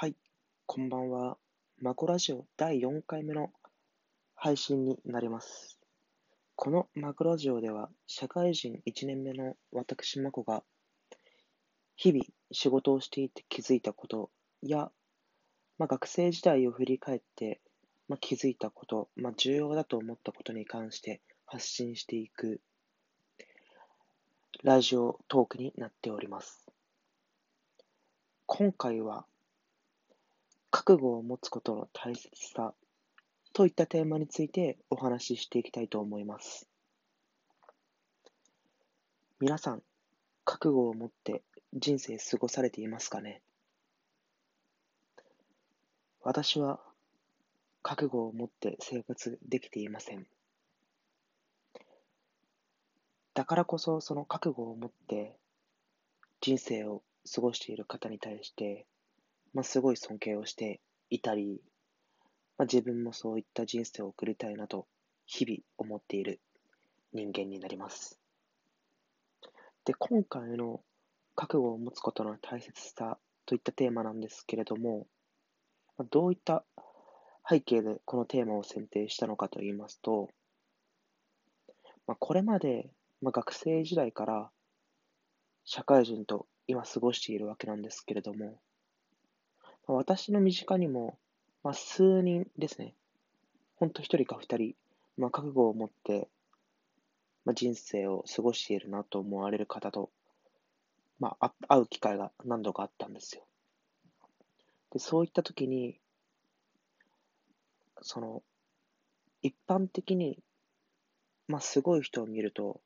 はい、こんばんは。マコラジオ第4回目の配信になります。このマコラジオでは、社会人1年目の私マコが、日々仕事をしていて気づいたことや、まあ、学生時代を振り返って、まあ、気づいたこと、まあ、重要だと思ったことに関して発信していくラジオトークになっております。今回は、覚悟を持つことの大切さといったテーマについてお話ししていきたいと思います。皆さん、覚悟を持って人生過ごされていますかね？私は覚悟を持って生活できていません。だからこそその覚悟を持って人生を過ごしている方に対して、まあ、すごい尊敬をしていたり、まあ、自分もそういった人生を送りたいなと日々思っている人間になります。で、今回の覚悟を持つことの大切さといったテーマなんですけれども、まあ、どういった背景でこのテーマを選定したのかといいますと、まあ、これまで、まあ、学生時代から社会人と今過ごしているわけなんですけれども、私の身近にも、まあ、数人ですね、ほんと一人か二人、まあ、覚悟を持って、まあ、人生を過ごしているなと思われる方と、まあ、会う機会が何度かあったんですよ。で、そういったときに、その、一般的に、まあ、すごい人を見ると、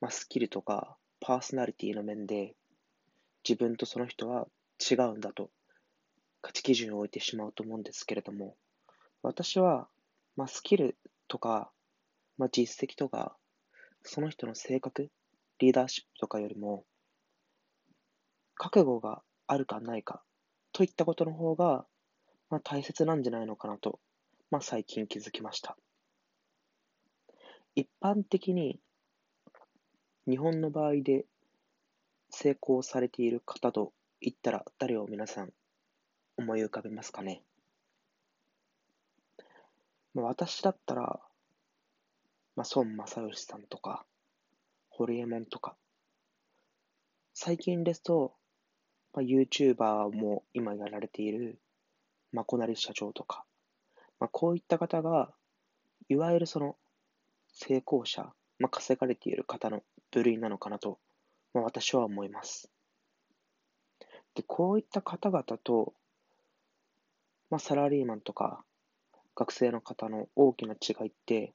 まあ、スキルとかパーソナリティの面で、自分とその人は違うんだと、価値基準を置いてしまうと思うんですけれども、私は、まあ、スキルとか、まあ、実績とか、その人の性格、リーダーシップとかよりも、覚悟があるかないかといったことの方が、まあ、大切なんじゃないのかなと、まあ、最近気づきました。一般的に、日本の場合で成功されている方と言ったら誰を皆さん思い浮かべますかね。まあ、私だったら、まあ、孫正義さんとか、ホリエモンとか、最近ですと、まあ、YouTuber も今やられている、まこなり社長とか、まあ、こういった方が、いわゆるその成功者、まあ、稼がれている方の部類なのかなと、まあ、私は思います。で、こういった方々と、まあ、サラリーマンとか学生の方の大きな違いって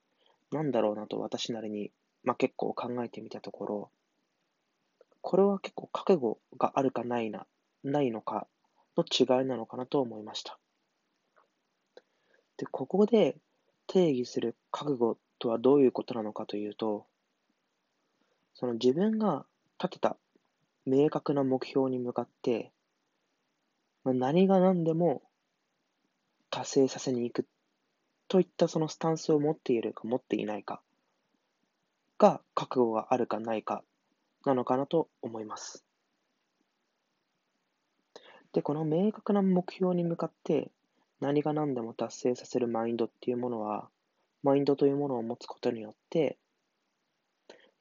何だろうなと私なりに、まあ、結構考えてみたところ、これは結構覚悟があるかないな、ないのかの違いなのかなと思いました。で、ここで定義する覚悟とはどういうことなのかというと、その自分が立てた明確な目標に向かって、まあ、何が何でも達成させに行くといったそのスタンスを持っているか持っていないかが覚悟があるかないかなのかなと思います。で、この明確な目標に向かって何が何でも達成させるマインドっていうものは、マインドというものを持つことによって、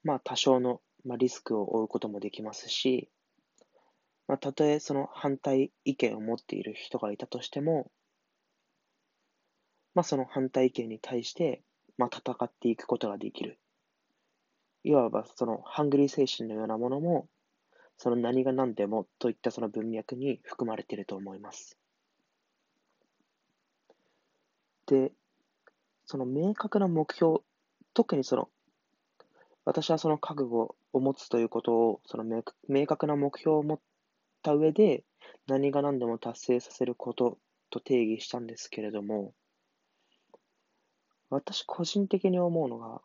まあ多少の、まあ、リスクを負うこともできますし、まあ、たとえその反対意見を持っている人がいたとしても、まあ、その反対意見に対して、まあ、戦っていくことができる。いわばそのハングリー精神のようなものも、その何が何でもといったその文脈に含まれていると思います。で、その明確な目標、特にその、私はその覚悟を持つということを、その明明確な目標を持った上で、何が何でも達成させることと定義したんですけれども、私個人的に思うのが、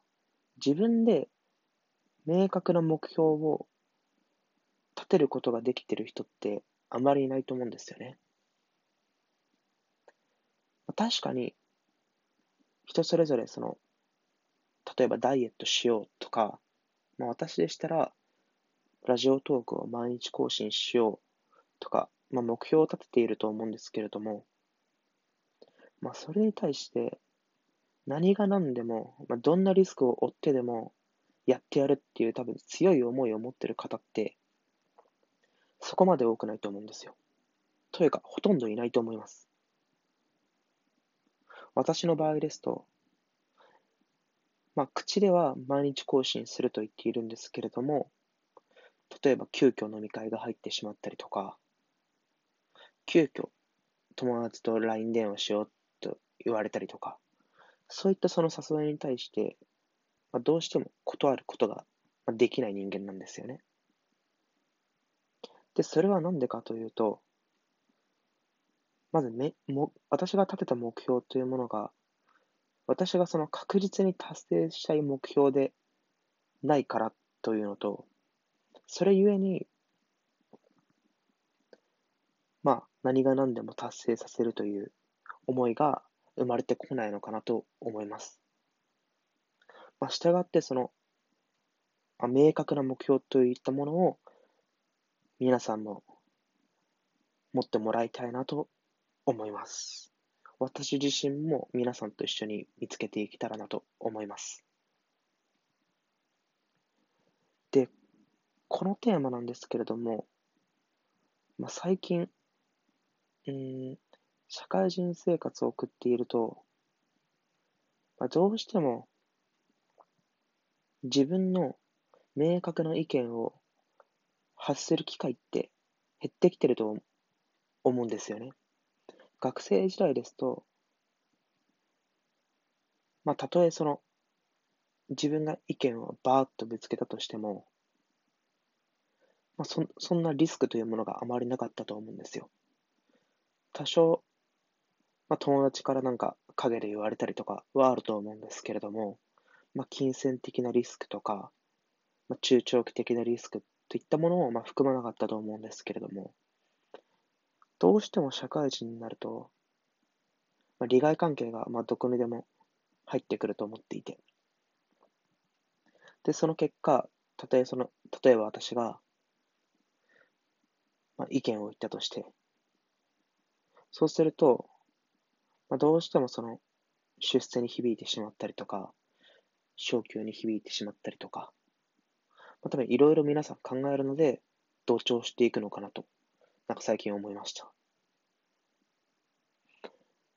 自分で明確な目標を立てることができてる人ってあまりいないと思うんですよね。確かに、人それぞれその、例えばダイエットしようとか、まあ、私でしたら、ラジオトークを毎日更新しようとか、まあ、目標を立てていると思うんですけれども、まあ、それに対して、何が何でも、まあ、どんなリスクを負ってでも、やってやるっていう多分強い思いを持ってる方って、そこまで多くないと思うんですよ。というか、ほとんどいないと思います。私の場合ですと、まあ、口では毎日更新すると言っているんですけれども、例えば急遽飲み会が入ってしまったりとか、急遽友達と LINE 電話しようと言われたりとか、そういったその誘いに対して、まあ、どうしても断ることができない人間なんですよね。で、それは何でかというと、まずめも、私が立てた目標というものが、私がその確実に達成したい目標でないからというのと、それゆえに、まあ、何が何でも達成させるという思いが生まれてこないのかなと思います。まあ、従ってその、まあ、明確な目標といったものを皆さんも持ってもらいたいなと思います。私自身も皆さんと一緒に見つけていけたらなと思います。で、このテーマなんですけれども、まあ、最近、うん、社会人生活を送っていると、まあ、どうしても自分の明確な意見を発する機会って減ってきてると思うんですよね。学生時代ですと、まあ、たとえその、自分が意見をバーッとぶつけたとしても、まあ、そそんなリスクというものがあまりなかったと思うんですよ。多少、まあ、友達からなんか陰で言われたりとかはあると思うんですけれども、まあ、金銭的なリスクとか、まあ、中長期的なリスクといったものをまあ含まなかったと思うんですけれども、どうしても社会人になると、まあ、利害関係がまあどこにでも入ってくると思っていて。で、その結果、たとえその、例えば私が、まあ、意見を言ったとして、そうすると、まあ、どうしてもその出世に響いてしまったりとか、昇給に響いてしまったりとか、まあ、多分いろいろ皆さん考えるので、同調していくのかなとなんか最近思いました。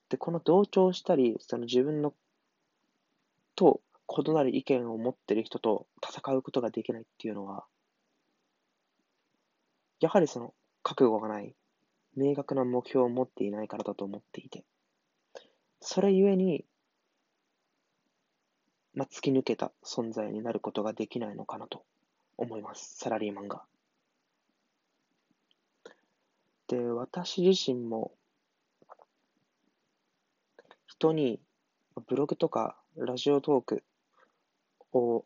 で、この同調したり、その自分のと異なる意見を持ってる人と戦うことができないっていうのは、やはりその覚悟がない、明確な目標を持っていないからだと思っていて、それゆえに、まあ、突き抜けた存在になることができないのかなと思います、サラリーマンが。で、私自身も、人にブログとかラジオトークを、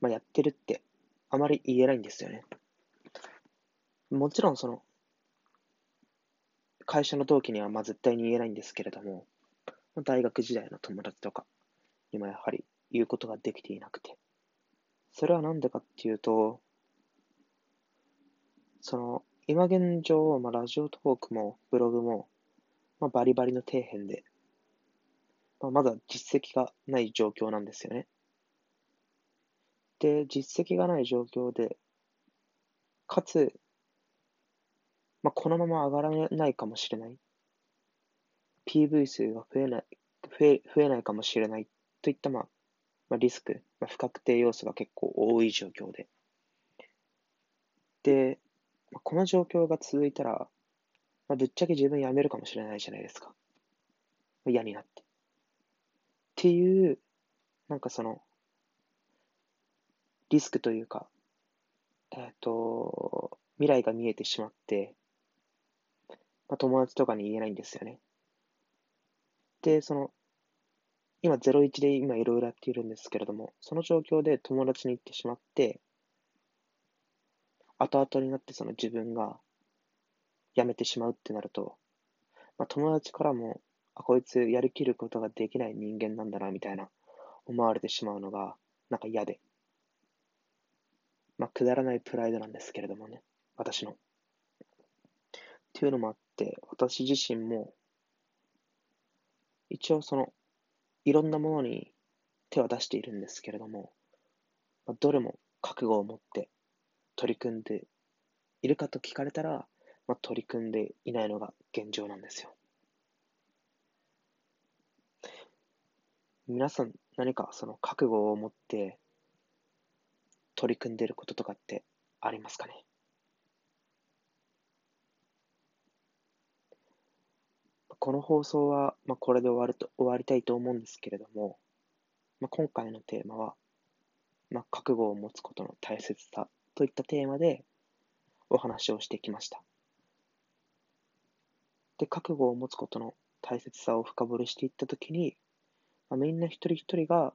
まあ、やってるってあまり言えないんですよね。もちろんその、会社の同期にはまあ絶対に言えないんですけれども、大学時代の友達とかにもやはり言うことができていなくて。それはなんでかっていうと、その、今現状、まあ、ラジオトークもブログも、まあ、バリバリの底辺で、まあ、まだ実績がない状況なんですよね。で、実績がない状況で、かつ、まあ、このまま上がらないかもしれない。PV 数が増えない、増え増えないかもしれないといった、まあ、まあ、リスク、まあ、不確定要素が結構多い状況で。で、この状況が続いたら、まあ、ぶっちゃけ自分辞めるかもしれないじゃないですか。嫌になって。っていう、なんかその、リスクというか、えっ、ー、と、未来が見えてしまって、まあ、友達とかに言えないんですよね。で、その、今01で今いろいろやっているんですけれども、その状況で友達に行ってしまって、後々になってその自分が辞めてしまうってなると、まあ、友達からも、あ、こいつやりきることができない人間なんだな、みたいな思われてしまうのが、なんか嫌で。まあ、くだらないプライドなんですけれどもね、私の。っというのもあって、私自身も、一応その、いろんなものに手を出しているんですけれども、まあ、どれも覚悟を持って取り組んでいるかと聞かれたら、まあ、取り組んでいないのが現状なんですよ。皆さん何かその覚悟を持って取り組んでいることとかってありますかね？この放送は、まあ、これで終わると終わりたいと思うんですけれども、まあ、今回のテーマは、まあ、覚悟を持つことの大切さといったテーマでお話をしてきました。で、覚悟を持つことの大切さを深掘りしていったときに、まあ、みんな一人一人が、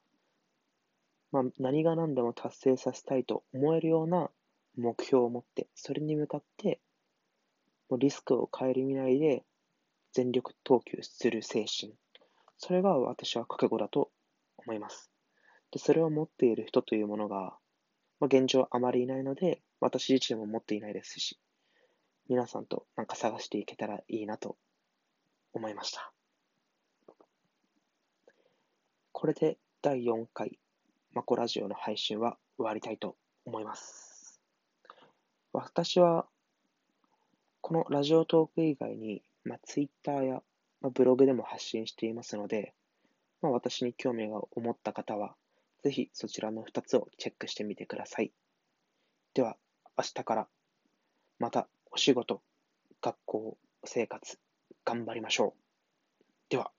まあ、何が何でも達成させたいと思えるような目標を持って、それに向かって、もうリスクを顧みないで全力投球する精神。それが私は覚悟だと思います。でそれを持っている人というものが、まあ、現状あまりいないので、私自身も持っていないですし、皆さんとなんか探していけたらいいなと思いました。これで第4回マコラジオの配信は終わりたいと思います。私はこのラジオトーク以外にまあ、Twitter や、まあ、ブログでも発信していますので、まあ、私に興味が思った方は、ぜひそちらの2つをチェックしてみてください。では、明日からまたお仕事、学校、生活、頑張りましょう。では。